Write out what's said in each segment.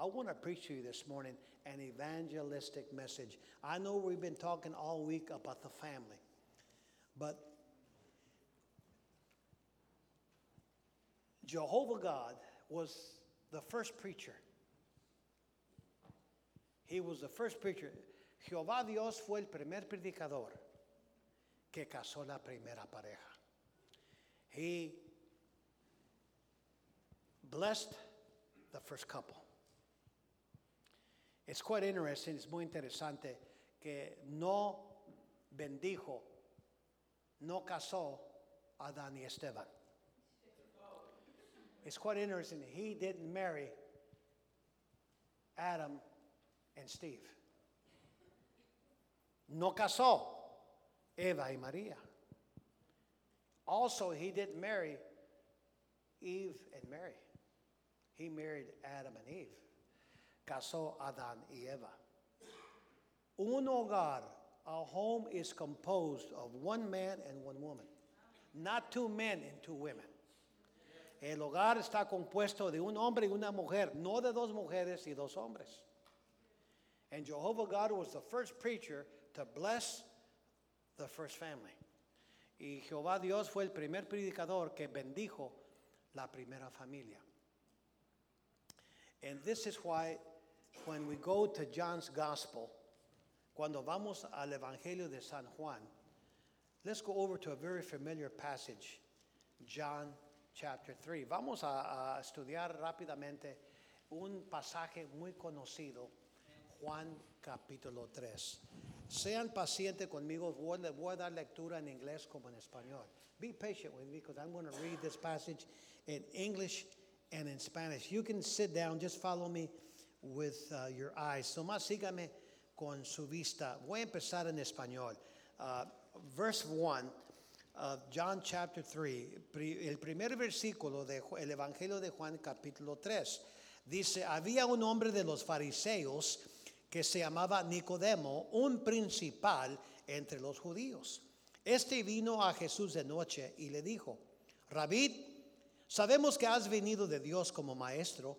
I want to preach to you this morning an evangelistic message. I know we've been talking all week about the family, but Jehovah God was the first preacher. He was the first preacher. Jehová Dios fue el primer predicador que casó la primera pareja. He blessed the first couple. It's quite interesting, es muy interesante que no bendijo, no casó a Adán y Esteban. It's quite interesting. He didn't marry Adam and Steve. No casó Eva y María. Also, he didn't marry Eve and Mary. He married Adam and Eve. Casó Adán y Eva. Un hogar, a home is composed of one man and one woman, not two men and two women. El hogar está compuesto de un hombre y una mujer, no de dos mujeres y dos hombres. And Jehovah God was the first preacher to bless the first family. Y Jehová Dios fue el primer predicador que bendijo la primera familia. And this is why when we go to John's Gospel, cuando vamos al Evangelio de San Juan, let's go over to a very familiar passage, John chapter 3. Vamos a, a estudiar rápidamente un pasaje muy conocido, Juan capítulo 3. Sean pacientes conmigo, voy, voy a dar lectura en inglés como en español. Be patient with me because I'm going to read this passage in English and in Spanish. You can sit down, just follow me with uh, your eyes. So más sígame con su vista. Voy a empezar en español. Uh, verse 1 of John chapter 3, pri- el primer versículo del Evangelio de Juan capítulo 3. Dice, había un hombre de los fariseos que se llamaba Nicodemo, un principal entre los judíos. Este vino a Jesús de noche y le dijo, Rabí, sabemos que has venido de Dios como maestro,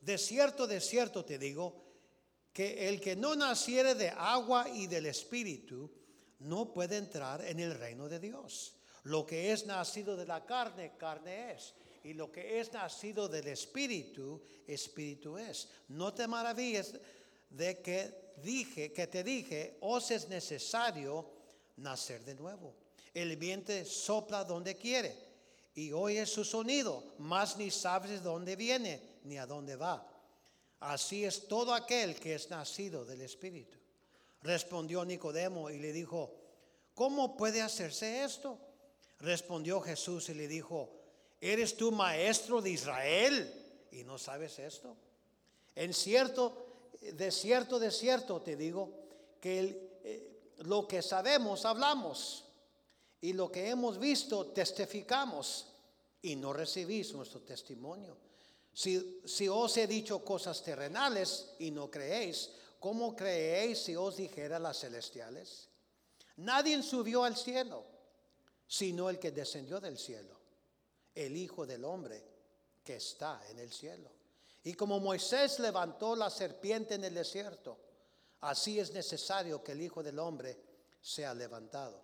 de cierto, de cierto te digo, que el que no naciere de agua y del espíritu no puede entrar en el reino de Dios. Lo que es nacido de la carne, carne es. Y lo que es nacido del espíritu, espíritu es. No te maravilles de que dije, que te dije, os es necesario nacer de nuevo. El viento sopla donde quiere y oyes su sonido, mas ni sabes de dónde viene ni a dónde va. Así es todo aquel que es nacido del Espíritu. Respondió Nicodemo y le dijo, ¿cómo puede hacerse esto? Respondió Jesús y le dijo, ¿eres tú maestro de Israel y no sabes esto? En cierto, de cierto, de cierto te digo que eh, lo que sabemos hablamos y lo que hemos visto testificamos y no recibís nuestro testimonio. Si, os he dicho cosas terrenales y no creéis, ¿cómo creéis si os dijera las celestiales? Nadie subió al cielo, sino el que descendió del cielo, el Hijo del Hombre que está en el cielo. Y como Moisés levantó la serpiente en el desierto, así es necesario que el Hijo del Hombre sea levantado,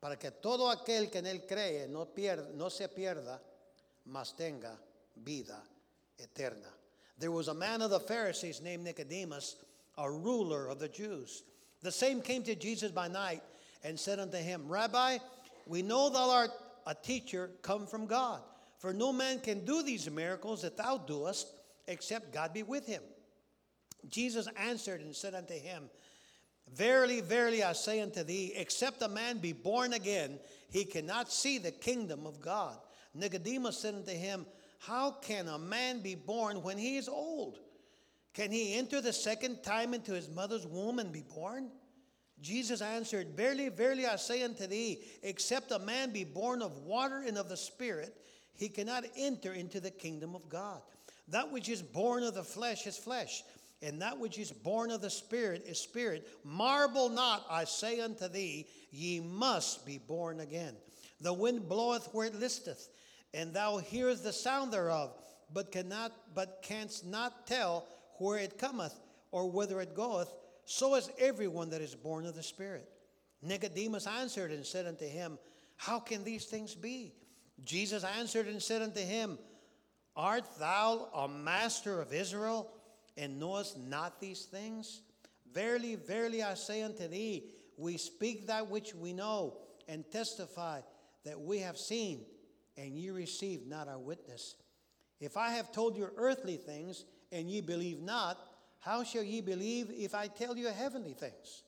para que todo aquel que en él cree no, pierda, no se pierda, mas tenga vida eterna. There was a man of the Pharisees named Nicodemus, a ruler of the Jews. The same came to Jesus by night and said unto him, Rabbi, we know thou art a teacher come from God. For no man can do these miracles that thou doest, except God be with him. Jesus answered and said unto him, Verily, verily, I say unto thee, except a man be born again, he cannot see the kingdom of God. Nicodemus said unto him, How can a man be born when he is old? Can he enter the second time into his mother's womb and be born? Jesus answered, Verily, verily, I say unto thee, except a man be born of water and of the Spirit, he cannot enter into the kingdom of God. That which is born of the flesh is flesh, and that which is born of the Spirit is spirit. Marvel not, I say unto thee, ye must be born again. The wind bloweth where it listeth, and thou hearest the sound thereof, but cannot, but canst not tell where it cometh or whither it goeth. So is everyone that is born of the Spirit. Nicodemus answered and said unto him, How can these things be? Jesus answered and said unto him, Art thou a master of Israel, and knowest not these things? Verily, verily, I say unto thee, we speak that which we know, and testify that we have seen, and ye receive not our witness. If I have told you earthly things, and ye believe not, how shall ye believe if I tell you heavenly things?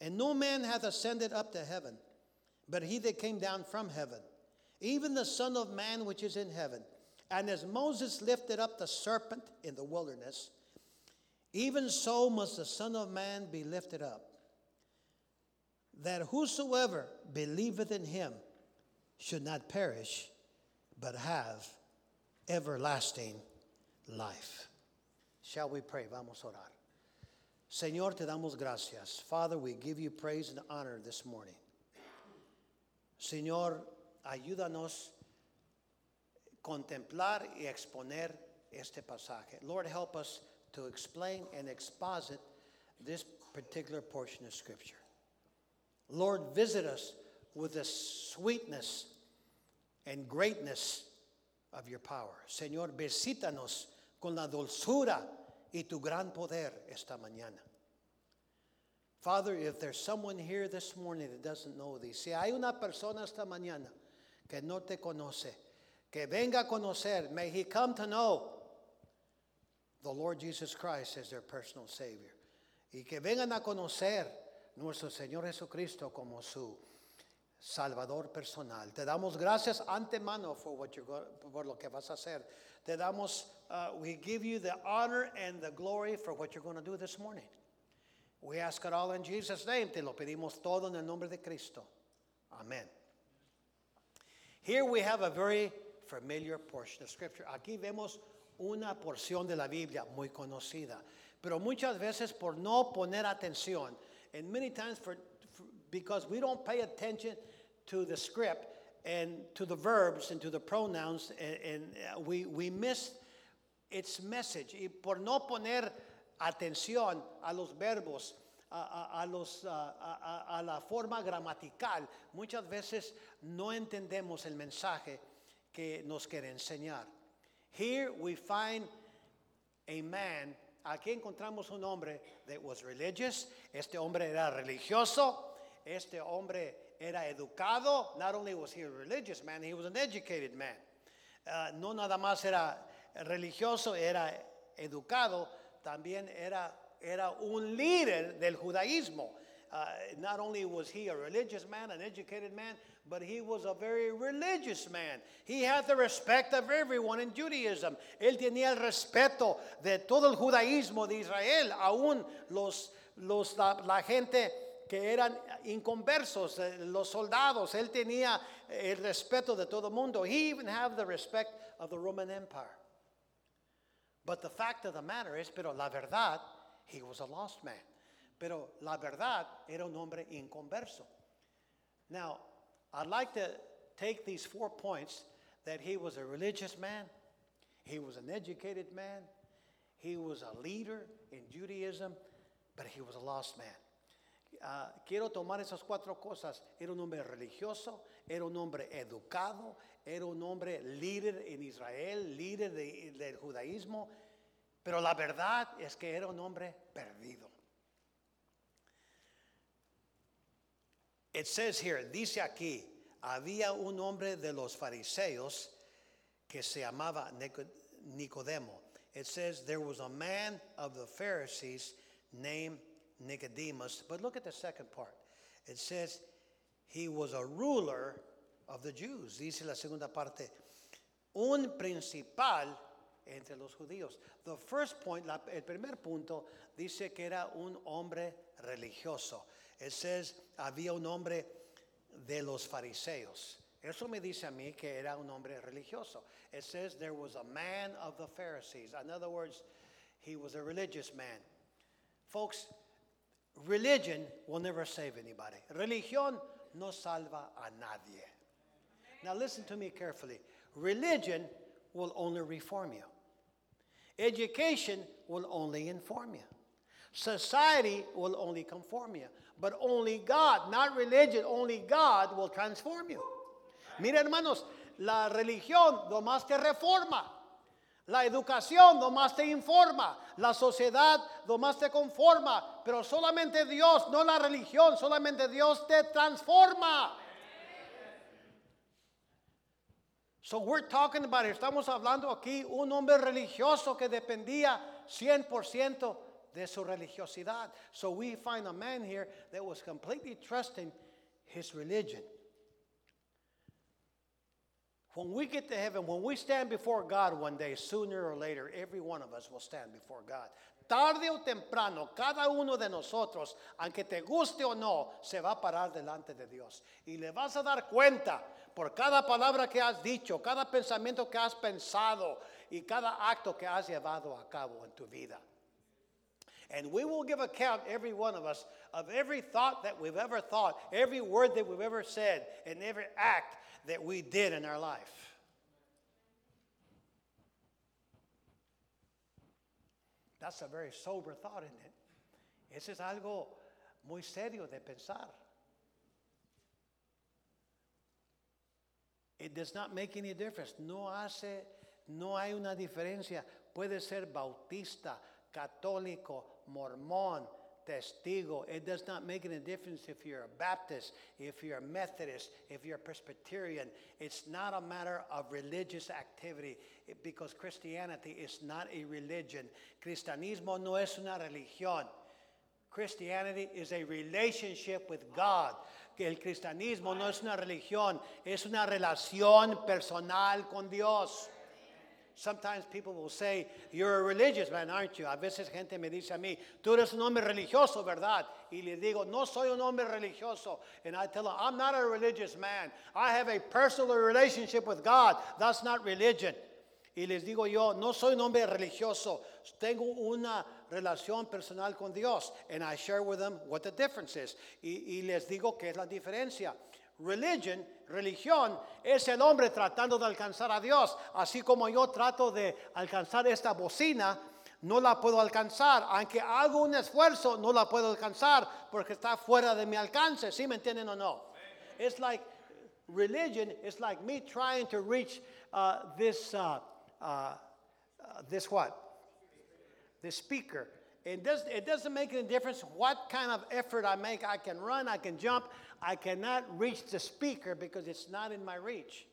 And no man hath ascended up to heaven, but he that came down from heaven, even the Son of Man which is in heaven. And as Moses lifted up the serpent in the wilderness, even so must the Son of Man be lifted up, that whosoever believeth in him should not perish, but have everlasting life. Shall we pray? Vamos a orar. Señor, te damos gracias. Father, we give you praise and honor this morning. Señor, ayúdanos contemplar y exponer este pasaje. Lord, help us to explain and exposit this particular portion of Scripture. Lord, visit us with the sweetness and greatness of your power. Señor, visítanos con la dulzura y tu gran poder esta mañana. Father, if there's someone here this morning that doesn't know thee, si hay una persona esta mañana que no te conoce, que venga a conocer, may he come to know the Lord Jesus Christ as their personal Savior. Y que vengan a conocer nuestro Señor Jesucristo como su Salvador personal. Te damos gracias antemano for what you're go- por lo que vas a hacer. Te damos, uh, we give you the honor and the glory for what you're going to do this morning. We ask it all in Jesus' name. Te lo pedimos todo en el nombre de Cristo. Amen. Here we have a very familiar portion of Scripture. Aquí vemos una porción de la Biblia muy conocida, pero muchas veces por no poner atención, and many times for- because we don't pay attention to the script and to the verbs and to the pronouns, and, and uh, we, we miss its message. Y por no poner atención a los verbos, a, a- a los, a- a- a la forma gramatical, muchas veces no entendemos el mensaje que nos quiere enseñar. Here we find a man, aquí encontramos un hombre that was religious, este hombre era religioso, este hombre era educado, not only was he a religious man, he was an educated man. Uh, no nada más era religioso, era educado, también era, era un líder del judaísmo. Uh, not only was he a religious man, an educated man, but he was a very religious man. He had the respect of everyone in Judaism. Él tenía el respeto de todo el judaísmo de Israel, aún los, los, la, la gente que eran inconversos, eh, los soldados. Él tenía el respeto de todo el mundo. He even had the respect of the Roman Empire. But the fact of the matter is, pero la verdad, he was a lost man. Pero la verdad era un hombre inconverso. Now, I'd like to take these four points that he was a religious man, he was an educated man, he was a leader in Judaism, but he was a lost man. Ah, quiero tomar esas cuatro cosas. Era un hombre religioso, era un hombre educado, era un hombre líder en Israel, líder de- del judaísmo, pero la verdad es que era un hombre perdido. It says here, dice aquí, había un hombre de los fariseos que se llamaba Nico- Nicodemo. It says there was a man of the Pharisees named Nicodemus. But look at the second part. It says he was a ruler of the Jews. Dice la segunda parte, un principal entre los judíos. The first point, la- el primer punto, dice que era un hombre religioso. It says, había un hombre de los fariseos. Eso me dice a mí que era un hombre religioso. It says there was a man of the Pharisees. In other words, he was a religious man. Folks, religion will never save anybody. Religión no salva a nadie. Now listen to me carefully. Religion will only reform you. Education will only inform you. Society will only conform you. But only God, not religion, only God will transform you. Mira hermanos, la religión nomás te reforma. La educación nomás te informa. La sociedad nomás te conforma. Pero solamente Dios, no la religión, solamente Dios te transforma. So we're talking about. Estamos hablando aquí un hombre religioso que dependía 100% de su religiosidad. So we find a man here that was completely trusting his religion. When we get to heaven, when we stand before God one day, sooner or later, every one of us will stand before God. Tarde o temprano, cada uno de nosotros, aunque te guste o no, se va a parar delante de Dios. Y le vas a dar cuenta por cada palabra que has dicho, cada pensamiento que has pensado y cada acto que has llevado a cabo en tu vida. And we will give account, every one of us, of every thought that we've ever thought, every word that we've ever said, and every act that we did in our life. That's a very sober thought, isn't it? Ese es algo muy serio de pensar. It does not make any difference. No hace, no hay una diferencia. Puede ser bautista, católico, mormón, testigo. It does not make any difference if you're a Baptist, if you're a Methodist, if you're a Presbyterian. It's not a matter of religious activity because Christianity is not a religion. Cristianismo no es una religión. Christianity is a relationship with God. Que el cristianismo no es una religión, es una relación personal con Dios. Sometimes people will say, You're a religious man, aren't you? A veces gente me dice a mí, Tú eres un hombre religioso, ¿verdad? Y le digo, No soy un hombre religioso. And I tell them, I'm not a religious man. I have a personal relationship with God. That's not religion. Y les digo yo, no soy un hombre religioso, tengo una relación personal con Dios. And I share with them what the difference is. Y, y les digo qué es la diferencia. Religion, religión, es el hombre tratando de alcanzar a Dios. Así como yo trato de alcanzar esta bocina, no la puedo alcanzar. Aunque hago un esfuerzo, no la puedo alcanzar porque está fuera de mi alcance. ¿Sí me entienden o no? It's like religion is like me trying to reach uh, this, uh, uh, uh, this what? The speaker. It, does, it doesn't make any difference what kind of effort I make. I can run, I can jump. I cannot reach the speaker because it's not in my reach.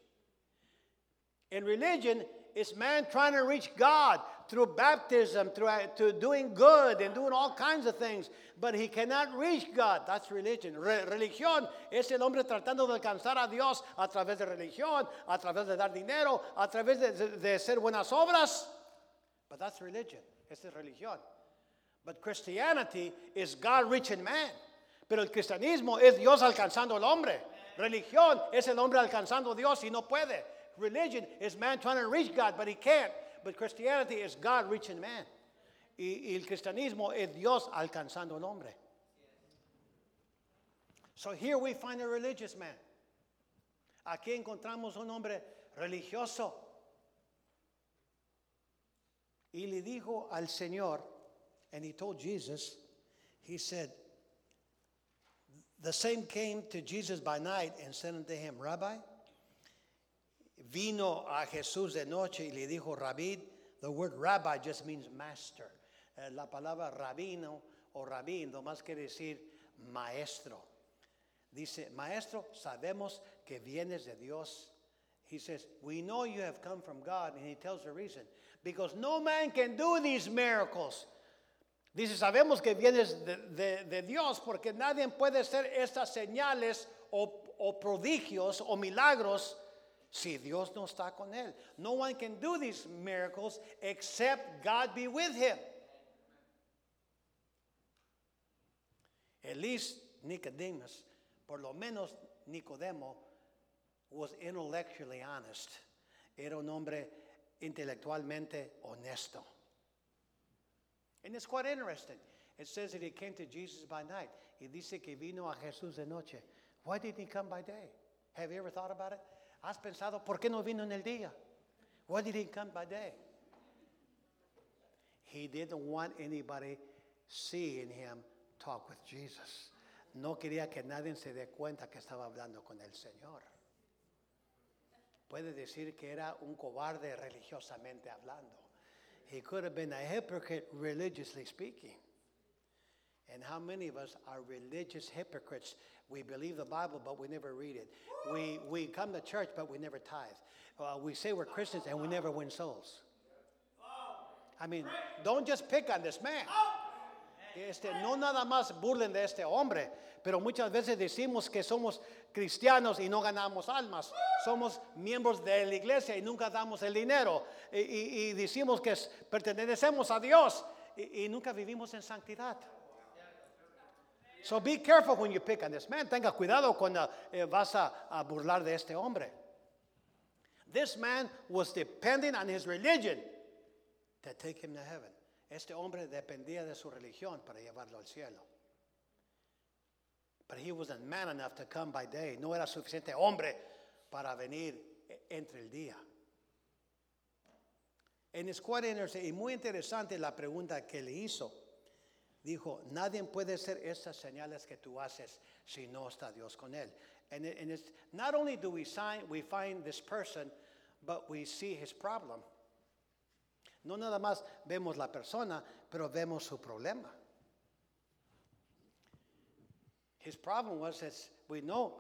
In religion, it's man trying to reach God through baptism, through, uh, through doing good and doing all kinds of things, but he cannot reach God. That's religion. Re- religión es el hombre tratando de alcanzar a Dios a través de religión, a través de dar dinero, a través de, de, de hacer buenas obras. But that's religion. Esa es religión. But Christianity is God reaching man. Pero el cristianismo es Dios alcanzando al hombre. Religión es el hombre alcanzando a Dios y no puede. Religion is man trying to reach God, but he can't. But Christianity is God reaching man. Y, el cristianismo es Dios alcanzando al hombre. So here we find a religious man. Aquí encontramos un hombre religioso. Y le dijo al Señor, and he told Jesus, he said, the same came to Jesus by night and said unto him, Rabbi, vino a Jesús de noche y le dijo, Rabí, the word rabbi just means master. Eh, La palabra rabino o rabín nomás quiere decir maestro. Dice, maestro, sabemos que vienes de Dios. He says, we know you have come from God. And he tells the reason. Because no man can do these miracles. Dice, sabemos que vienes de, de- de Dios porque nadie puede hacer estas señales o, o prodigios o milagros si Dios no está con él. No one can do these miracles except God be with him. At least Nicodemus, por lo menos Nicodemo, was intellectually honest. Era un hombre intelectualmente honesto. And it's quite interesting. It says that he came to Jesus by night. Y dice que vino a Jesús de noche. Why didn't he come by day? Have you ever thought about it? ¿Has pensado por qué no vino en el día? Why did he come by day? He didn't want anybody seeing him talk with Jesus. No quería que nadie se dé cuenta que estaba hablando con el Señor. Puede decir que era un cobarde religiosamente hablando. He could have been a hypocrite religiously speaking. And how many of us are religious hypocrites? We believe the Bible, but we never read it. We, we come to church, but we never tithe. Uh, we say we're Christians, and we never win souls. I mean, don't just pick on this man. Este, no nada más burlen de este hombre, pero muchas veces decimos que somos cristianos y no ganamos almas. Somos miembros de la iglesia y nunca damos el dinero. Y, decimos que pertenecemos a Dios y, nunca vivimos en santidad. So be careful when you pick on this man. Tenga cuidado cuando eh, vas a burlar de este hombre. This man was depending on his religion to take him to heaven. Este hombre dependía de su religión para llevarlo al cielo. But he wasn't man enough to come by day. No era suficiente hombre para venir e- entre el día. En interesting, y muy interesante la pregunta que le hizo. Dijo, nadie puede hacer estas señales que tú haces si no está Dios con él. And, and it's, not only do we, sign, we find this person, but we see his problem. No nada más vemos la persona, pero vemos su problema. His problem was that we know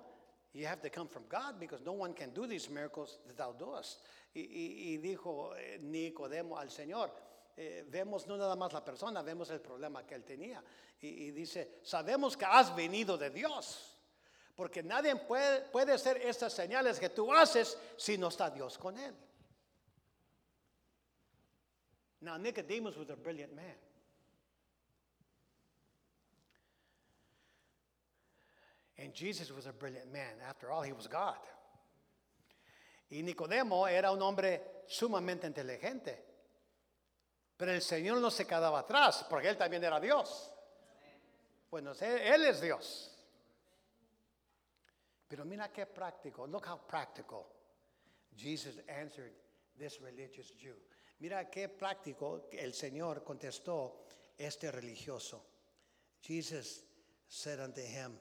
you have to come from God because no one can do these miracles that thou doest. Y- y dijo eh, Nicodemo al Señor, eh, vemos no nada más la persona, vemos el problema que él tenía. Y, y dice, sabemos que has venido de Dios, porque nadie puede, puede hacer estas señales que tú haces si no está Dios con él. Now, Nicodemus was a brilliant man. And Jesus was a brilliant man. After all, he was God. Y Nicodemo era un hombre sumamente inteligente. Pero el Señor no se quedaba atrás, porque él también era Dios. Bueno, él, es Dios. Pero mira qué práctico. Look how practical Jesus answered this religious Jew. Mira qué práctico el Señor contestó este religioso. Jesus said unto him,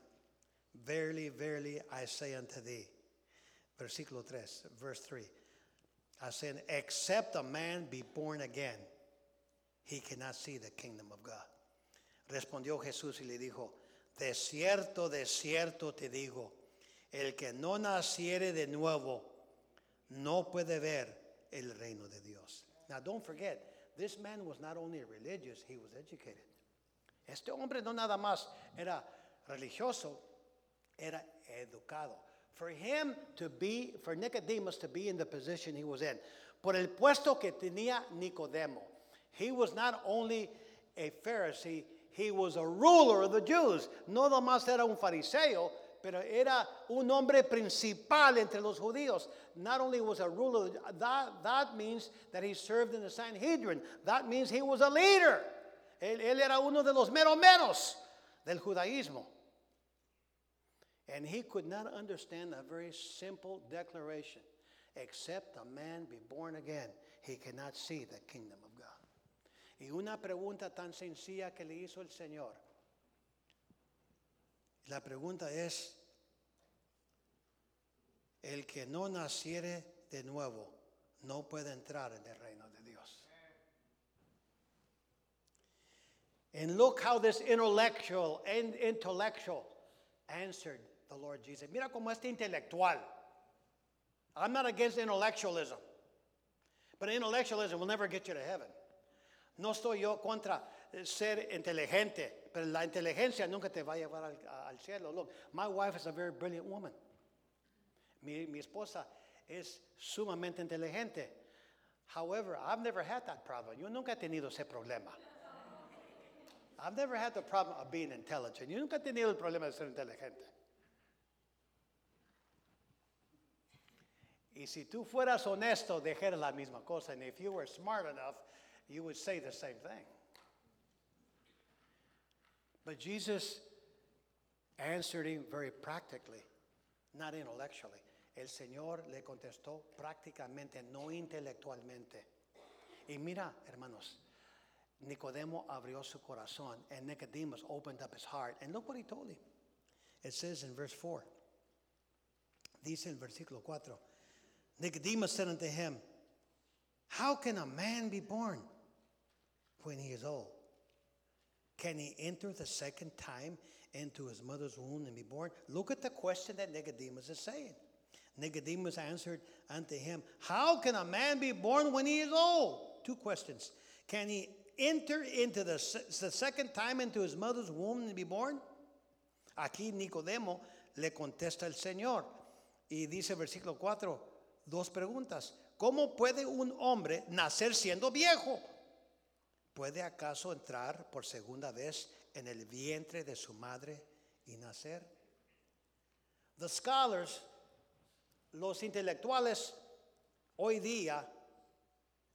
Verily, verily, I say unto thee. Versículo 3, verse 3. I said, Except a man be born again, he cannot see the kingdom of God. Respondió Jesús y le dijo, De cierto, de cierto te digo, el que no naciere de nuevo no puede ver el reino de Dios. Now don't forget, this man was not only religious, he was educated. Este hombre no nada más era religioso, era educado. For him to be, for Nicodemus to be in the position he was in, por el puesto que tenía Nicodemo, he was not only a Pharisee, he was a ruler of the Jews. No más era un fariseo, pero era un hombre principal entre los judíos. Not only was a ruler, that, that means that he served in the Sanhedrin. That means he was a leader. Él, él era uno de los mero meros del judaísmo. And he could not understand a very simple declaration. Except a man be born again, he cannot see the kingdom of God. Y una pregunta tan sencilla que le hizo el Señor. La pregunta es, el que no naciere de nuevo no puede entrar en el reino de Dios. And look how this intellectual and intellectual answered the Lord Jesus. Mira cómo este intelectual. I'm not against intellectualism, but intellectualism will never get you to heaven. No estoy yo contra eh, ser inteligente, pero la inteligencia nunca te va a llevar al, al cielo. Look, my wife is a very brilliant woman. Mi, mi esposa es sumamente inteligente. However, I've never had that problem. Yo nunca he tenido ese problema. I've never had the problem of being intelligent. Yo nunca he tenido el problema de ser inteligente. Y si tú fueras honesto, dijeras la misma cosa. And if you were smart enough, you would say the same thing. But Jesus answered him very practically, not intellectually. El Señor le contestó prácticamente, no intelectualmente. Y mira, hermanos, Nicodemo abrió su corazón, and Nicodemus opened up his heart. And look what he told him. It says in verse 4. Dice el versículo 4. Nicodemus said unto him, How can a man be born when he is old? Can he enter the second time into his mother's womb and be born? Look at the question that Nicodemus is saying. Nicodemus answered unto him, How can a man be born when he is old? Two questions. Can he enter into the, the second time into his mother's womb and be born? Aquí Nicodemo le contesta el Señor. Y dice versículo 4, dos preguntas. ¿Cómo puede un hombre nacer siendo viejo? ¿Puede acaso entrar por segunda vez en el vientre de su madre y nacer? The scholars, los intelectuales hoy día,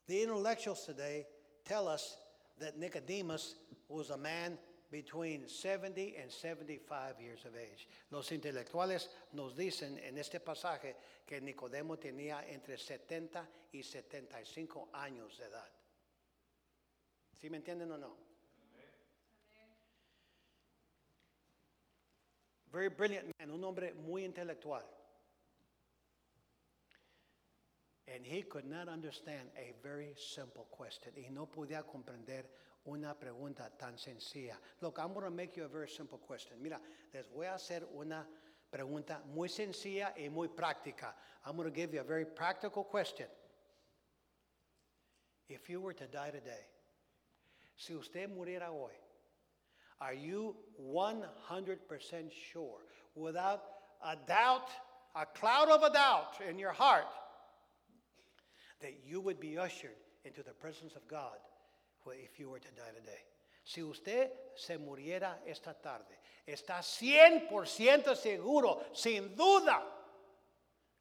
the intellectuals today tell us that Nicodemus was a man between 70 and 75 years of age. Los intelectuales nos dicen en este pasaje que Nicodemo tenía entre 70 y 75 años de edad. ¿Sí me entienden o no? Very brilliant man, un hombre muy intelectual. And he could not understand a very simple question. Y no podía comprender una pregunta tan sencilla. Look, I'm going to make you a very simple question. Mira, les voy a hacer una pregunta muy sencilla y muy práctica. I'm going to give you a very practical question. If you were to die today, si usted muriera hoy, are you 100% sure, without a doubt, a cloud of a doubt in your heart, that you would be ushered into the presence of God if you were to die today? Si usted se muriera esta tarde, está 100% seguro, sin duda,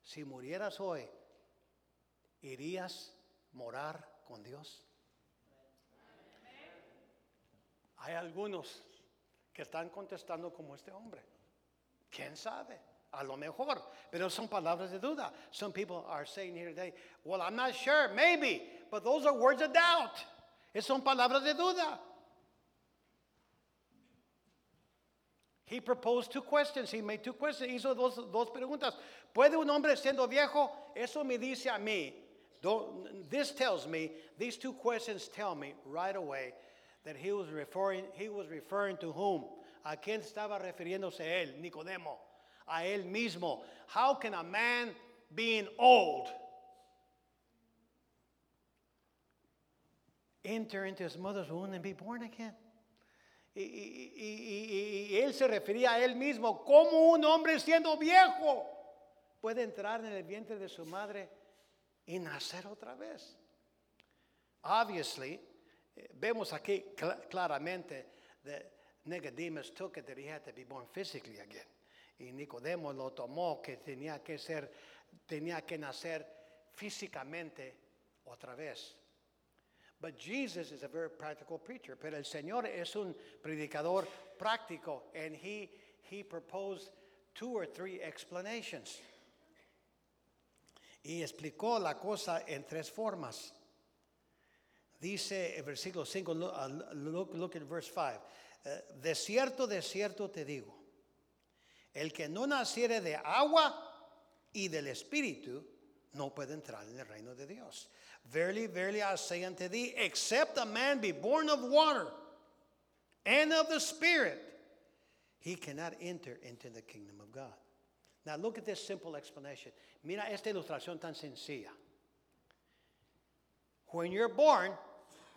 si murieras hoy, ¿irías morar con Dios? Hay algunos que están contestando como este hombre. ¿Quién sabe? A lo mejor, pero son palabras de duda. Some people are saying here today, well, I'm not sure, maybe, but those are words of doubt. Es son palabras de duda. He proposed two questions. He made two questions. Hizo dos, dos preguntas. ¿Puede un hombre siendo viejo? Eso me dice a mí. Don't, this tells me, these two questions tell me right away that he was referring, he was referring to whom? ¿A quién estaba refiriéndose él, Nicodemo? A él mismo. How can a man being old enter into his mother's womb and be born again? Y, y, y, y, él se refería a él mismo, como un hombre siendo viejo puede entrar en el vientre de su madre y nacer otra vez. Obviously, vemos aquí cl claramente that Nicodemus took it that he had to be born physically again. Y Nicodemo lo tomó que tenía que ser, tenía que nacer físicamente otra vez. But Jesus is a very practical preacher. Pero el Señor es un predicador práctico, and he, he proposed two or three explanations. Y explicó la cosa en tres formas. Dice el versículo 5, look, look at verse 5. Uh, de cierto, de cierto te digo, el que no naciere de agua y del Espíritu no puede entrar en el reino de Dios. Verily, verily, I say unto thee, except a man be born of water and of the Spirit, he cannot enter into the kingdom of God. Now, look at this simple explanation. Mira esta ilustración tan sencilla. When you're born,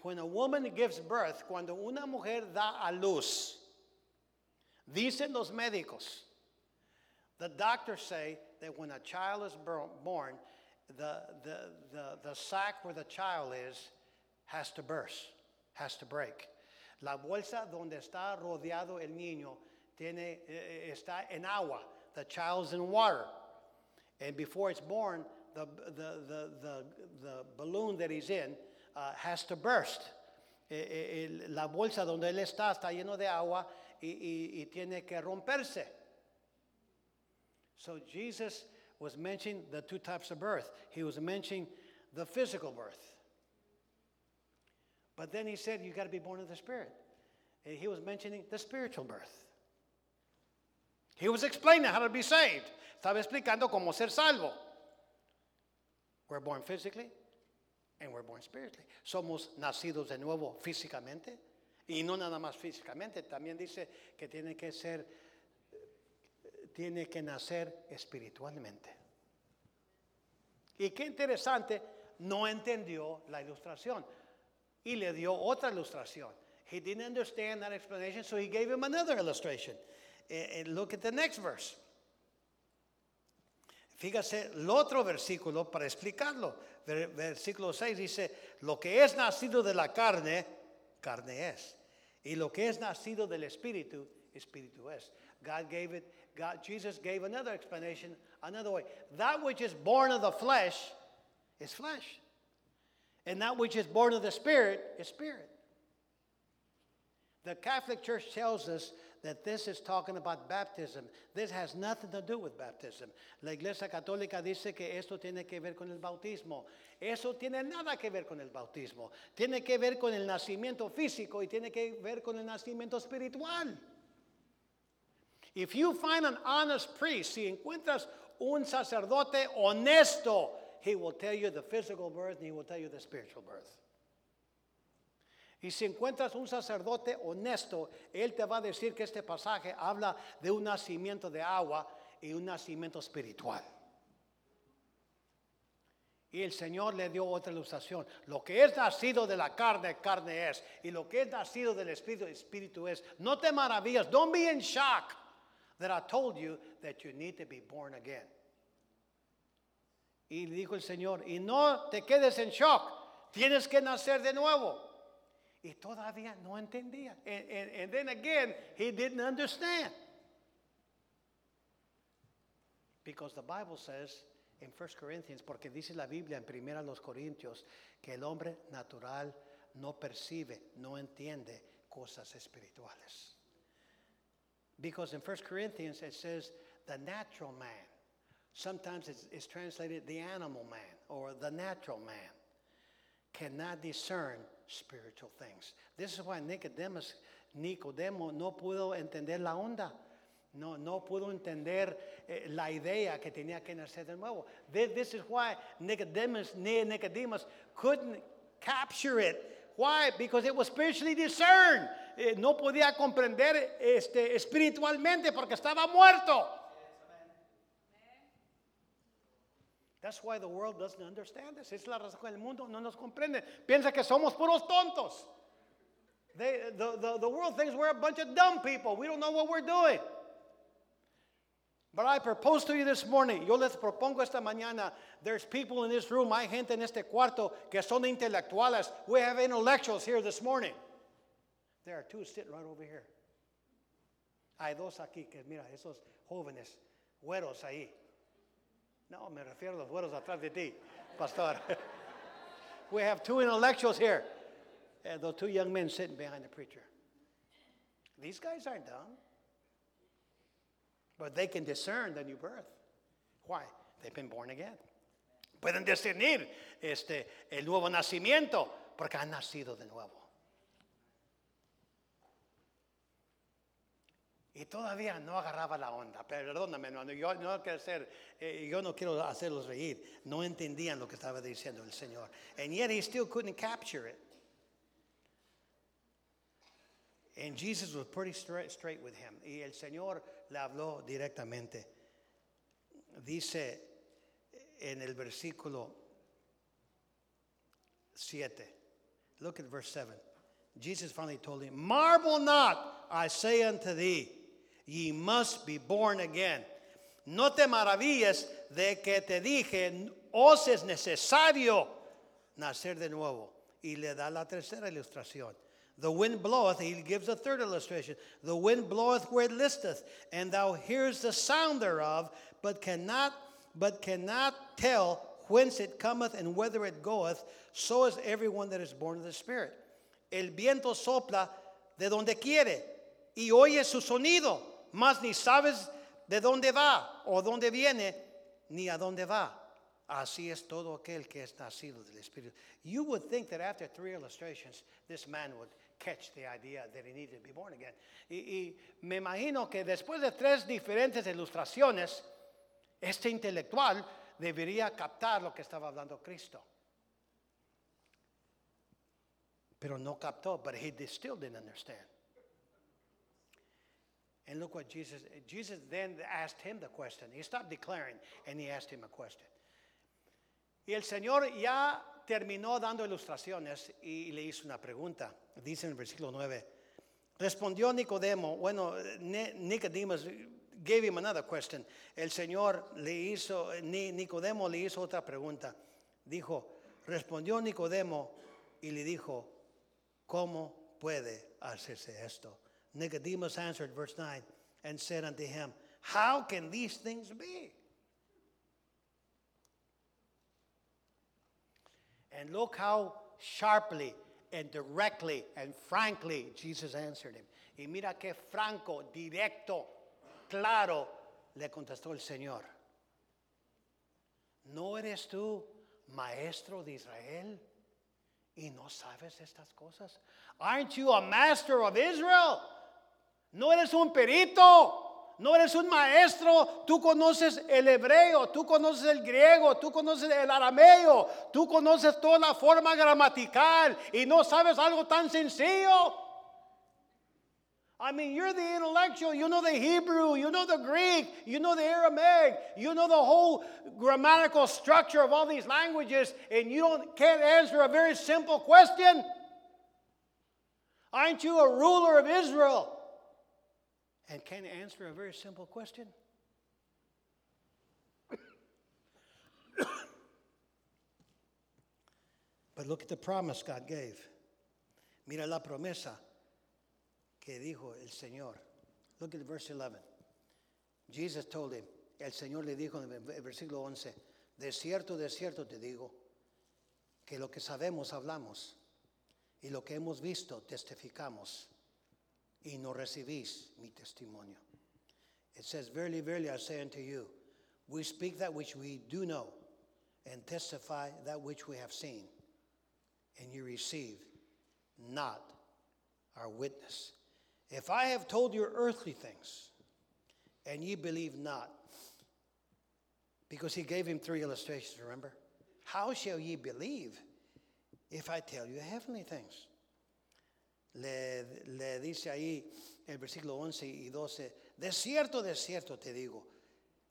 when a woman gives birth, cuando una mujer da a luz, dicen los médicos, the doctors say that when a child is born, the, the, the, the sack where the child is has to burst, has to break. La bolsa donde está rodeado el niño tiene, eh, está en agua. The child's in water. And before it's born, the, the, the, the, the balloon that he's in uh, has to burst. Eh, eh, la bolsa donde él está está lleno de agua y, y- y tiene que romperse. So Jesus was mentioning the two types of birth. He was mentioning the physical birth. But then he said, You got to be born of the Spirit. And he was mentioning the spiritual birth. He was explaining how to be saved. Estaba explicando cómo ser salvo. We're born physically and we're born spiritually. Somos nacidos de nuevo físicamente. Y no nada más físicamente, también dice que tiene que ser, tiene que nacer espiritualmente. Y qué interesante, no entendió la ilustración y le dio otra ilustración. He didn't understand that explanation, so he gave him another illustration. Eh, eh, look at the next verse. Fíjase el otro versículo para explicarlo. Ver- Versículo 6 dice, lo que es nacido de la carne, carne es. Y lo que es nacido del espíritu, espíritu es. God gave it, God, Jesus gave another explanation, another way. That which is born of the flesh is flesh. And that which is born of the spirit is spirit. The Catholic Church tells us that this is talking about baptism. This has nothing to do with baptism. La Iglesia Católica dice que esto tiene que ver con el bautismo. Eso tiene nada que ver con el bautismo. Tiene que ver con el nacimiento físico y tiene que ver con el nacimiento espiritual. If you find an honest priest, si encuentras un sacerdote honesto, he will tell you the physical birth and he will tell you the spiritual birth. Y si encuentras un sacerdote honesto, él te va a decir que este pasaje habla de un nacimiento de agua y un nacimiento espiritual. Y el Señor le dio otra ilustración. Lo que es nacido de la carne, carne es. Y lo que es nacido del Espíritu, Espíritu es. No te maravillas. Don't be in shock that I told you that you need to be born again. Y dijo el Señor, y no te quedes en shock. Tienes que nacer de nuevo. Y todavía no entendía. And, and, and then again, he didn't understand. Because the Bible says in 1 Corinthians, porque dice la Biblia en 1 los Corintios, que el hombre natural no percibe, no entiende cosas espirituales. Because in 1 Corinthians it says the natural man. Sometimes it's, it's translated the animal man or the natural man cannot discern spiritual things. This is why Nicodemus, Nicodemo no pudo entender la onda. No, no pudo entender eh, la idea que tenía que nacer de nuevo. This, this is why Nicodemus, Nicodemus couldn't capture it. Why? Because it was spiritually discerned. Eh, no podía comprender este, espiritualmente porque estaba muerto. That's why the world doesn't understand this. Es la razón que el mundo no nos comprende. Piensa que somos puros tontos. They, the, the, the world thinks we're a bunch of dumb people. We don't know what we're doing. But I propose to you this morning, yo les propongo esta mañana, there's people in this room, hay gente en este cuarto que son intelectuales. We have intellectuals here this morning. There are two sitting right over here. Hay dos aquí que, mira, esos jóvenes, güeros ahí. No, me refiero a los güeros atrás de ti, pastor. we have two intellectuals here. And those two young men sitting behind the preacher. These guys aren't dumb. But they can discern the new birth. Why? They've been born again. Pueden discernir este, el nuevo nacimiento porque han nacido de nuevo. Y todavía no agarraba la onda. Perdóname, hermano, yo no quiero eh, yo no quiero hacerlos reír. No entendían lo que estaba diciendo el Señor. And yet he still couldn't capture it. And Jesus was pretty straight, straight with him. Y el Señor le habló directamente. Dice en el versículo 7. Look at verse 7. Jesus finally told him, Marvel not, I say unto thee, ye must be born again. No te maravilles de que te dije, os es necesario nacer de nuevo. Y le da la tercera ilustración. The wind bloweth, he gives a third illustration. The wind bloweth where it listeth, and thou hearest the sound thereof, but cannot, but cannot tell whence it cometh and whither it goeth. So is everyone that is born of the Spirit. El viento sopla de donde quiere y oye su sonido, mas ni sabes de dónde va o dónde viene, ni a dónde va. Así es todo aquel que es nacido del Espíritu. You would think that after three illustrations, this man would catch the idea that he needed to be born again. Y, y me imagino que después de tres diferentes ilustraciones, este intelectual debería captar lo que estaba hablando Cristo. Pero no captó, but he still didn't understand. And look what Jesus, Jesus then asked him the question. He stopped declaring and he asked him a question. Y el Señor ya terminó dando ilustraciones y le hizo una pregunta. Dice en el versículo 9. Respondió Nicodemo, bueno, Ni- Nicodemus gave him another question. El Señor le hizo, Ni- Nicodemo le hizo otra pregunta. Dijo, respondió Nicodemo y le dijo, ¿cómo puede hacerse esto? Nicodemus answered, verse 9, and said unto him, How can these things be? And look how sharply and directly and frankly Jesus answered him. Y mira qué franco, directo, claro le contestó el Señor. ¿No eres tú maestro de Israel y no sabes estas cosas? Aren't you a master of Israel? No eres un perito. No eres un maestro, tú conoces el hebreo, tú conoces el griego, tú conoces el arameo, tú conoces toda la forma gramatical y no sabes algo tan sencillo. I mean, you're the intellectual, you know the Hebrew, you know the Greek, you know the Aramaic, you know the whole grammatical structure of all these languages, and you don't, can't answer a very simple question. Aren't you a ruler of Israel? And can answer a very simple question? but look at the promise God gave. Mira la promesa que dijo el Señor. Look at verse 11. Jesus told him, el Señor le dijo en el versículo 11, de cierto, de cierto te digo, que lo que sabemos hablamos y lo que hemos visto testificamos y no recibís mi testimonio. It says, Verily, verily, I say unto you, we speak that which we do know, and testify that which we have seen, and you receive not our witness. If I have told you earthly things, and ye believe not, because he gave him three illustrations, remember? How shall ye believe if I tell you heavenly things? Le, le dice ahí el versículo 11 y 12, de cierto, de cierto te digo,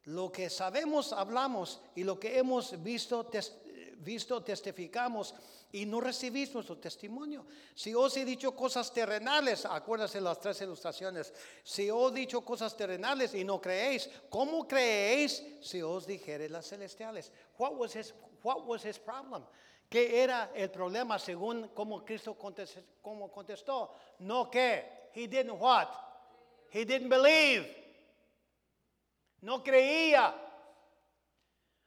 lo que sabemos hablamos y lo que hemos visto, tes- visto testificamos y no recibís nuestro testimonio. Si os he dicho cosas terrenales, acuérdase las tres ilustraciones, si os he dicho cosas terrenales y no creéis, ¿cómo creéis si os dijere las celestiales? What was his, what was his problem? ¿Qué era el problema según como Cristo contestó, como contestó? No que. He didn't what? He didn't believe. No creía.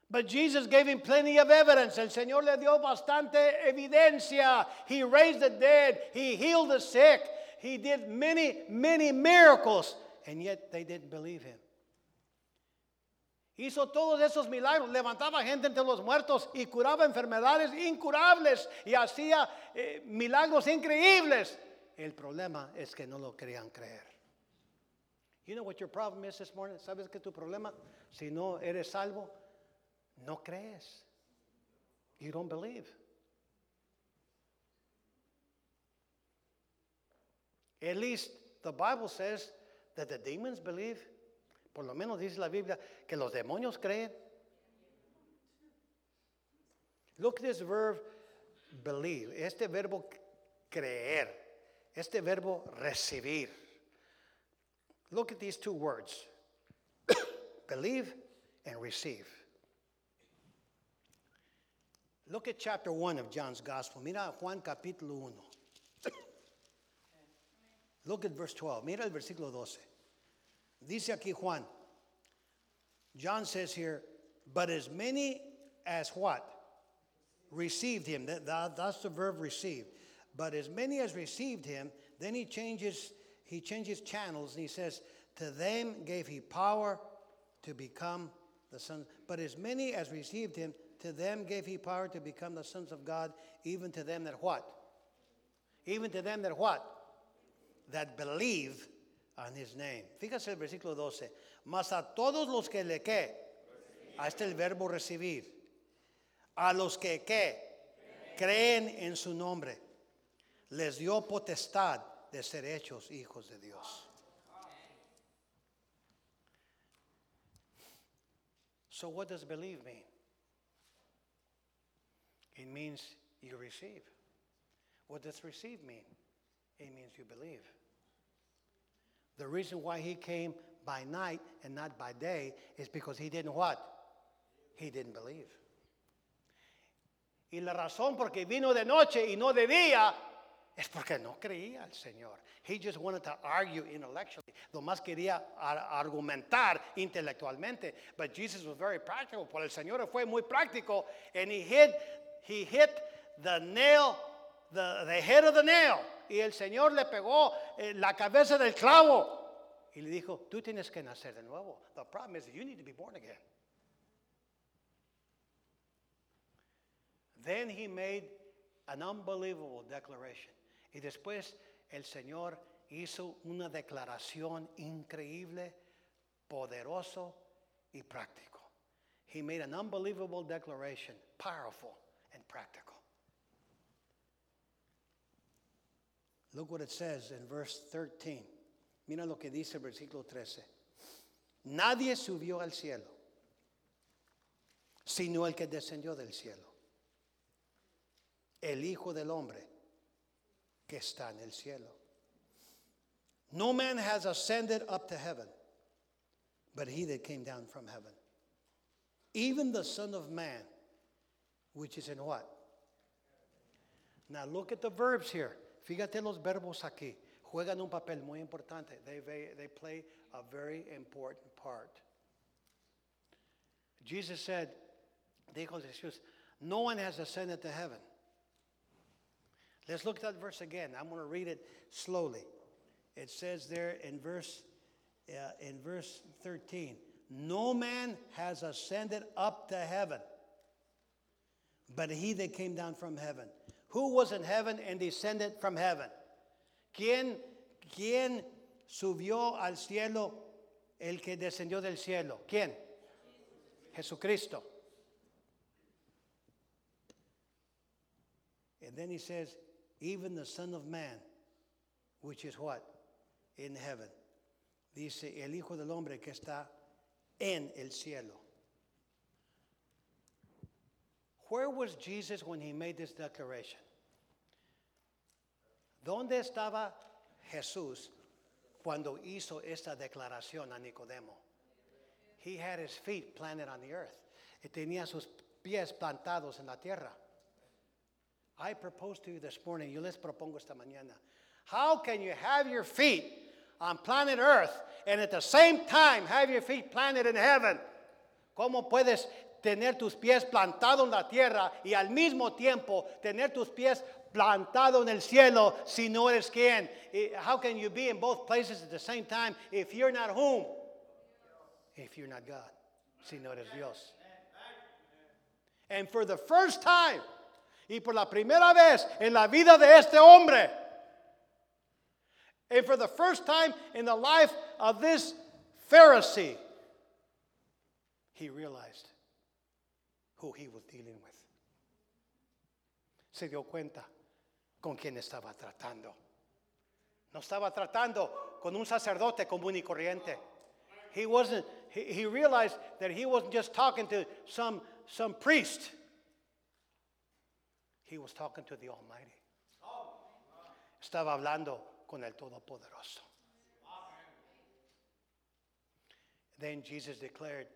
But Jesus gave him plenty of evidence. El Señor le dio bastante evidencia. He raised the dead. He healed the sick. He did many, many miracles. And yet they didn't believe him. Hizo todos esos milagros, levantaba gente entre los muertos y curaba enfermedades incurables y hacía eh, milagros increíbles. El problema es que no lo querían creer. You know what your problem is this morning? ¿Sabes que tu problema? Si no eres salvo, no crees. You don't believe. At least the Bible says that the demons believe. Por lo menos dice la Biblia que los demonios creen. Look at this verb believe. Este verbo creer. Este verbo recibir. Look at these two words believe and receive. Look at chapter 1 of John's Gospel. Mira Juan capítulo 1. Look at verse 12. Mira el versículo 12. Dice aquí Juan. John says here, but as many as what? Received him. That, that- that's the verb received. But as many as received him, then he changes, he changes channels and he says, to them gave he power to become the sons. But as many as received him, to them gave he power to become the sons of God, even to them that what? Even to them that what? That believe on his name. Fíjase el versículo 12. Mas a todos los que le que, ahí está el verbo recibir. A los que que creen en su nombre, les dio potestad de ser hechos hijos de Dios. So, what does believe mean? It means you receive. What does receive mean? It means you believe. The reason why he came by night and not by day is because he didn't what? He didn't believe. Y la razón por que vino de noche y no de día es porque no creía al Señor. He just wanted to argue intellectually. Lo más quería ar- argumentar intelectualmente. But Jesus was very practical. Por el Señor fue muy práctico. And he hit, he hit the nail, the, the head of the nail. Y el Señor le pegó eh, la cabeza del clavo. Y le dijo, tú tienes que nacer de nuevo. The problem is you need to be born again. Then he made an unbelievable declaration. Y después el Señor hizo una declaración increíble, poderoso y práctico. He made an unbelievable declaration, powerful and practical. Look what it says in verse 13. Mira lo que dice el versículo 13. Nadie subió al cielo, sino el que descendió del cielo el Hijo del Hombre que está en el cielo. No man has ascended up to heaven, but he that came down from heaven. Even the Son of Man, which is in what? Now look at the verbs here. Fíjate los verbos aquí. Juegan un papel muy importante. They, they, they play a very important part. Jesus said, dijo Jesús, no one has ascended to heaven. Let's look at that verse again. I'm going to read it slowly. It says there in verse uh, in verse 13, no man has ascended up to heaven, but he that came down from heaven. Who was in heaven and descended from heaven? ¿Quién, quién subió al cielo? El que descendió del cielo. ¿Quién? Jesucristo. And then he says, even the Son of Man, which is what? In heaven. Dice, el Hijo del Hombre que está en el cielo. Where was Jesus when he made this declaration? ¿Dónde estaba Jesús cuando hizo esta declaración a Nicodemo? He had his feet planted on the earth. Y tenía sus pies plantados en la tierra. I propose to you this morning, yo les propongo esta mañana. How can you have your feet on planet Earth and at the same time have your feet planted in heaven? ¿Cómo puedes tener tus pies plantados en la tierra y al mismo tiempo tener tus pies plantados en el cielo si no eres quien? Eh, How can you be in both places at the same time if you're not whom? If you're not God, si no eres Dios. And for the first time, y por la primera vez en la vida de este hombre, and for the first time in the life of this Pharisee, he realized who he was dealing with. Se dio cuenta con quién estaba tratando. No estaba tratando con un sacerdote común y corriente. He wasn't, he, he realized that he wasn't just talking to some, some priest. He was talking to the Almighty. Estaba hablando con el Todopoderoso. Then Jesus declared,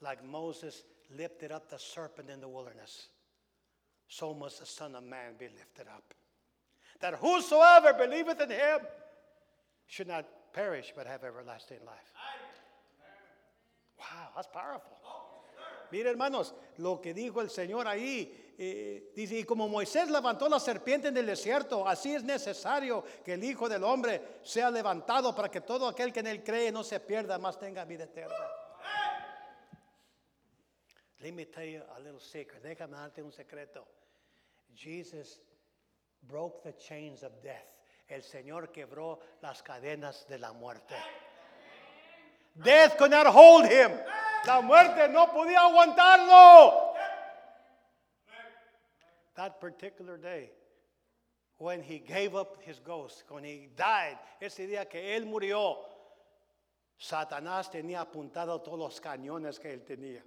like Moses lifted up the serpent in the wilderness, so must the Son of Man be lifted up. That whosoever believeth in him should not perish but have everlasting life. Wow, that's powerful. Mire, hermanos, lo que dijo el Señor ahí, eh, dice, y como Moisés levantó la serpiente en el desierto, así es necesario que el Hijo del Hombre sea levantado para que todo aquel que en él cree no se pierda, más tenga vida eterna. Let me tell you a little secret. Déjame darte un secreto. Jesus broke the chains of death. El Señor quebró las cadenas de la muerte. Death could not hold him. La muerte no podía aguantarlo. That particular day, when he gave up his ghost, when he died, ese día que él murió, Satanás tenía apuntado todos los cañones que él tenía.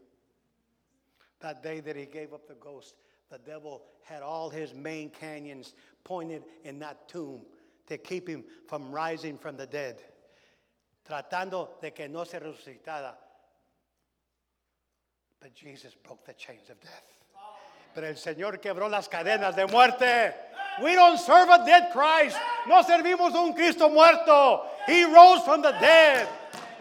That day that he gave up the ghost, the devil had all his main canyons pointed in that tomb to keep him from rising from the dead, tratando de que no se resucitara. But Jesus broke the chains of death. Pero el Señor quebró las cadenas de muerte. We don't serve a dead Christ. No servimos a un Cristo muerto. He rose from the dead.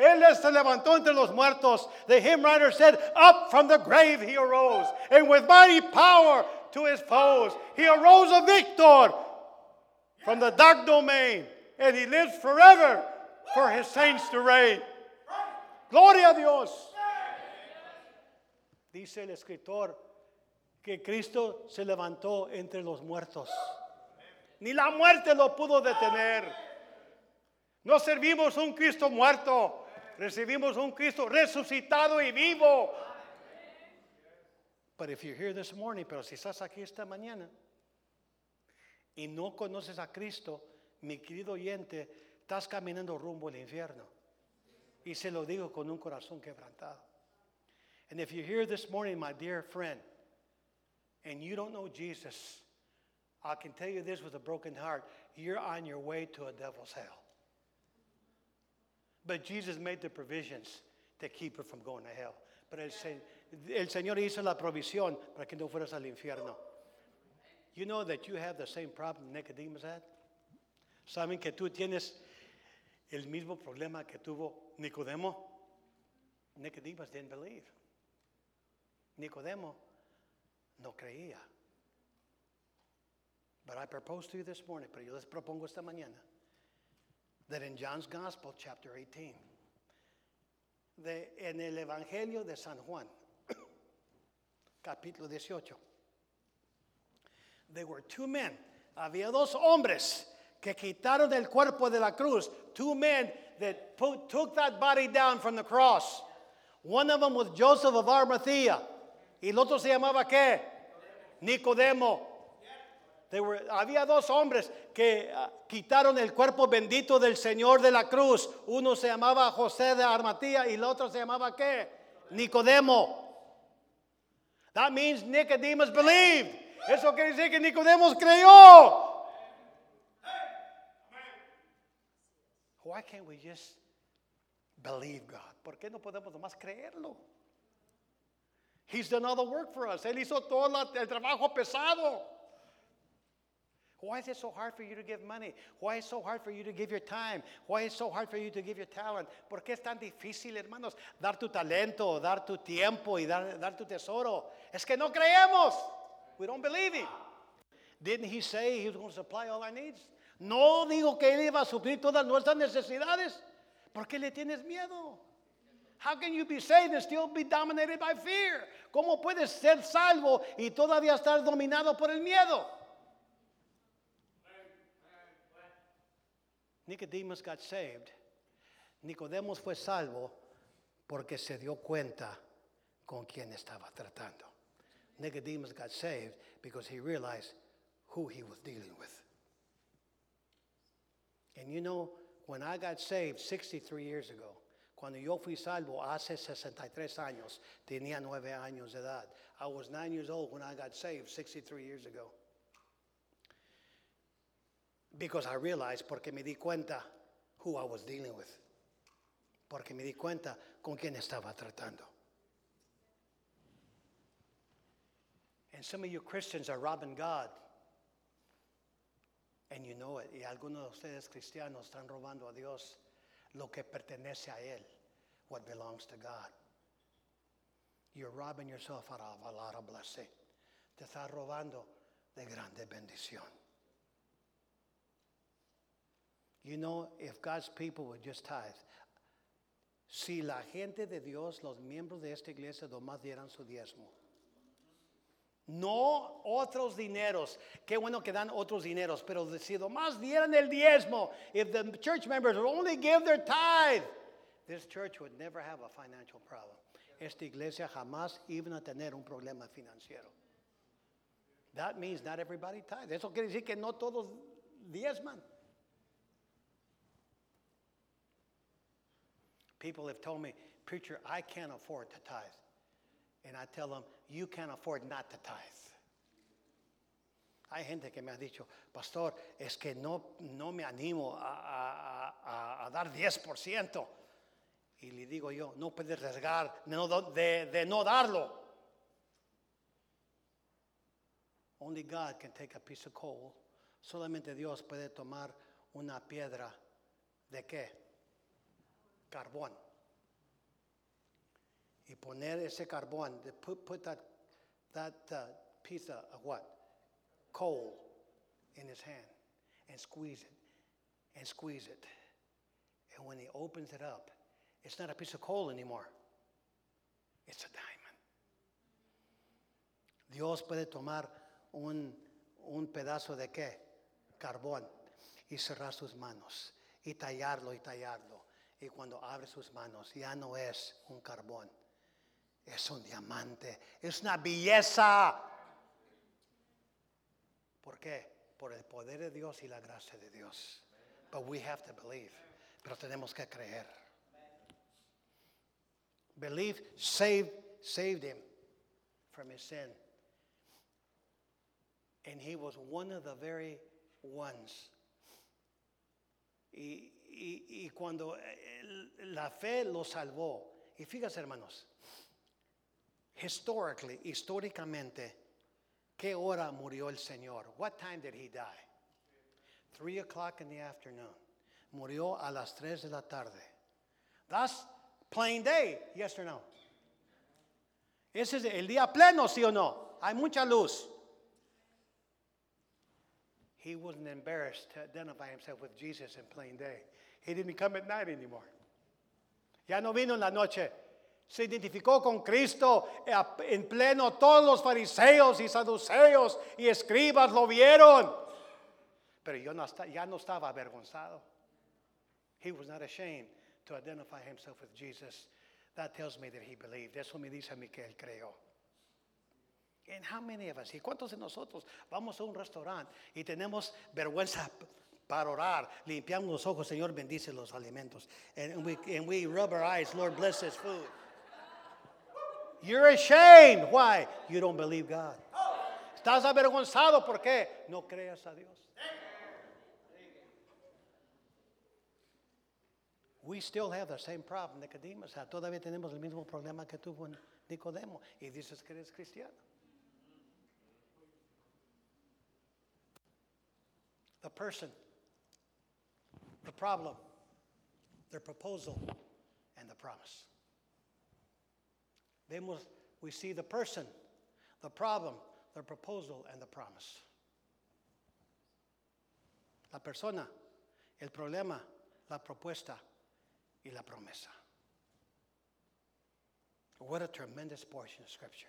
Él se levantó entre los muertos. The hymn writer said, Up from the grave he arose, and with mighty power to his foes, he arose a victor from the dark domain, and he lives forever for his saints to reign. Gloria a Dios. Dice el escritor que Cristo se levantó entre los muertos. Ni la muerte lo pudo detener. No servimos un Cristo muerto, recibimos un Cristo resucitado y vivo. But if you're here this morning, pero si estás aquí esta mañana y no conoces a Cristo, mi querido oyente, estás caminando rumbo al infierno. Y se lo digo con un corazón quebrantado. And if you're here this morning, my dear friend, and you don't know Jesus, I can tell you this with a broken heart you're on your way to a devil's hell. But Jesus made the provisions to keep her from going to hell. Pero el, el Señor hizo la provisión para que no fueras al infierno. You know that you have the same problem Nicodemus had? ¿Saben que tú tienes el mismo problema que tuvo Nicodemo? Nicodemus didn't believe. Nicodemo no creía. But I propose to you this morning, pero yo les propongo esta mañana, that in John's Gospel, chapter 18, de, en el Evangelio de San Juan, capítulo 18, there were two men, había dos hombres que quitaron el cuerpo de la cruz, two men that put, took that body down from the cross. One of them was Joseph of Arimathea, y el otro se llamaba qué? Nicodemo. Were- había dos hombres que ah, quitaron el cuerpo bendito del Señor de la cruz. Uno se llamaba José de Arimatea y el otro se llamaba qué? Nicodemo. That means Nicodemus believed. Eso quiere decir que Nicodemos creyó. Why can't we just believe God? ¿Por qué no podemos nomás creerlo? He's done all the work for us. Él hizo todo el trabajo pesado. Why is it so hard for you to give money? Why is it so hard for you to give your time? Why is it so hard for you to give your talent? ¿Por qué es tan difícil, hermanos, dar tu talento, dar tu tiempo y dar, dar tu tesoro? Es que no creemos. We don't believe him. Didn't he say he was going to supply all our needs? No digo que él iba a suplir todas nuestras necesidades. ¿Por qué le tienes miedo? How can you be saved and still be dominated by fear? ¿Cómo puedes ser salvo y todavía estar dominado por el miedo? Nicodemus got saved. Nicodemus fue salvo porque se dio cuenta con quién estaba tratando. Nicodemus got saved because he realized who he was dealing with. And you know, when I got saved 63 years ago, cuando yo fui salvo hace 63 años, tenía nueve años de edad. I was nine years old when I got saved 63 years ago. Because I realized, porque me di cuenta who I was dealing with. Porque me di cuenta con quién estaba tratando. And some of you Christians are robbing God. And you know it. Y algunos de ustedes cristianos están robando a Dios lo que pertenece a Él, what belongs to God. You're robbing yourself out of a lot of blessing. Te estás robando de grande bendición. You know, if God's people would just tithe, si la gente de Dios, los miembros de esta iglesia, nomás dieran su diezmo. No otros dineros. Qué bueno que dan otros dineros, pero si nomás dieran el diezmo, if the church members would only give their tithe, this church would never have a financial problem. Esta iglesia jamás iban a tener un problema financiero. That means not everybody tithe. Eso quiere decir que no todos diezman. People have told me, preacher, I can't afford to tithe. And I tell them, you can't afford not to tithe. Hay gente que me ha dicho, pastor, es que no, no me animo a, a, a, a dar 10%. Y le digo yo, no puedes arriesgar no, de, de no darlo. Only God can take a piece of coal. Solamente Dios puede tomar una piedra de qué? Carbón. Y poner ese carbón, put, put that, that uh, piece of what? Coal in his hand and squeeze it and squeeze it. And when he opens it up, it's not a piece of coal anymore. It's a diamond. Dios puede tomar un, un pedazo de qué? Carbón y cerrar sus manos y tallarlo y tallarlo. Y cuando abre sus manos ya no es un carbón, es un diamante, es una belleza. ¿Por qué? Por el poder de Dios y la gracia de Dios. But we have to believe. Pero tenemos que creer. Belief saved, saved him from his sin. And he was one of the very ones. Y, y, y cuando la fe lo salvó, y fíjate hermanos, historically, históricamente, ¿qué hora murió el Señor? What time did he die? Three o'clock in the afternoon. Murió a las tres de la tarde. That's plain day, yes or no? Ese es el día pleno, sí o no? Hay mucha luz. He wasn't embarrassed to identify himself with Jesus in plain day. He didn't come at night anymore. Ya no vino en la noche. Se identificó con Cristo en pleno. Todos los fariseos y saduceos y escribas lo vieron. Pero yo no, ya no estaba avergonzado. He was not ashamed to identify himself with Jesus. That tells me that he believed. Eso me dice a que él creó. And how many of us, y cuántos de nosotros vamos a un restaurante y tenemos vergüenza para orar, limpiamos los ojos, Señor bendice los alimentos, and we, and we rub our eyes, Lord bless this food. You're ashamed. Why? You don't believe God. Estás avergonzado, ¿por qué? No creas a Dios. We still have the same problem, Nicodemus. Todavía tenemos el mismo problema que tuvo Nicodemo. Y dices que eres cristiano. the person, the problem, their proposal, and the promise. Then we see the person, the problem, the proposal, and the promise. La persona, el problema, la propuesta y la promesa. What a tremendous portion of Scripture.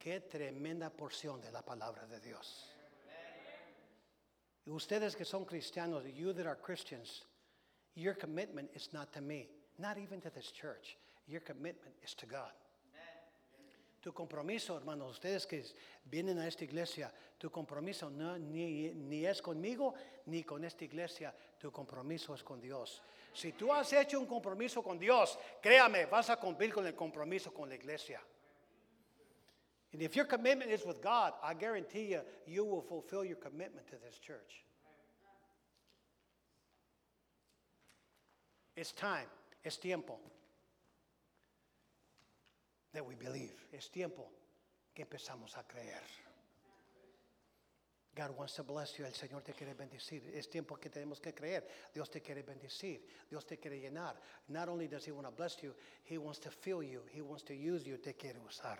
Qué tremenda porción de la palabra de Dios. Ustedes que son cristianos, you that are Christians, your commitment is not to me, not even to this church. Your commitment is to God. Tu compromiso, hermanos, ustedes que vienen a esta iglesia, tu compromiso no, ni, ni es conmigo ni con esta iglesia, tu compromiso es con Dios. Si tú has hecho un compromiso con Dios, créame, vas a cumplir con el compromiso con la iglesia. And if your commitment is with God, I guarantee you, you will fulfill your commitment to this church. It's time, es tiempo that we believe. Es tiempo que empezamos a creer. God wants to bless you. El Señor te quiere bendecir. Es tiempo que tenemos que creer. Dios te quiere bendecir. Dios te quiere llenar. Not only does He want to bless you, He wants to fill you. He wants to use you. Te quiere usar.